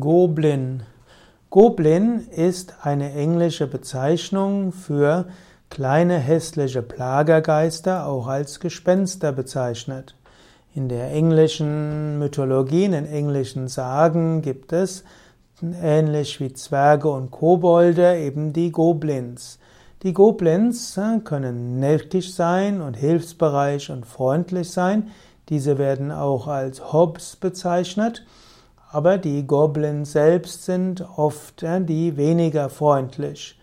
Goblin. Goblin ist eine englische Bezeichnung für kleine hässliche Plagergeister, auch als Gespenster bezeichnet. In der englischen Mythologie, in den englischen Sagen gibt es, ähnlich wie Zwerge und Kobolde, eben die Goblins. Die Goblins äh, können neckig sein und hilfsbereich und freundlich sein. Diese werden auch als Hobbs bezeichnet. Aber die Goblins selbst sind oft die weniger freundlich.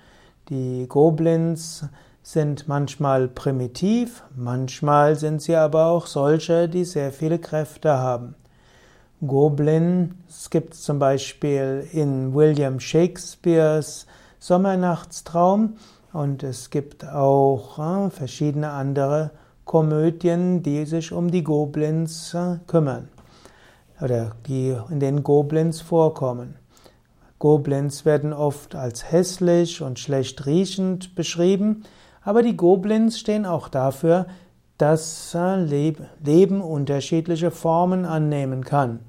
Die Goblins sind manchmal primitiv, manchmal sind sie aber auch solche, die sehr viele Kräfte haben. Goblins gibt es zum Beispiel in William Shakespeares Sommernachtstraum und es gibt auch äh, verschiedene andere Komödien, die sich um die Goblins äh, kümmern oder die in den Goblins vorkommen. Goblins werden oft als hässlich und schlecht riechend beschrieben, aber die Goblins stehen auch dafür, dass Leben unterschiedliche Formen annehmen kann.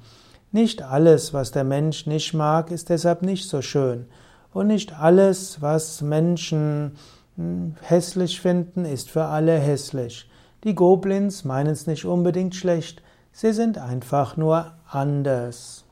Nicht alles, was der Mensch nicht mag, ist deshalb nicht so schön. Und nicht alles, was Menschen hm, hässlich finden, ist für alle hässlich. Die Goblins meinen es nicht unbedingt schlecht, Sie sind einfach nur anders.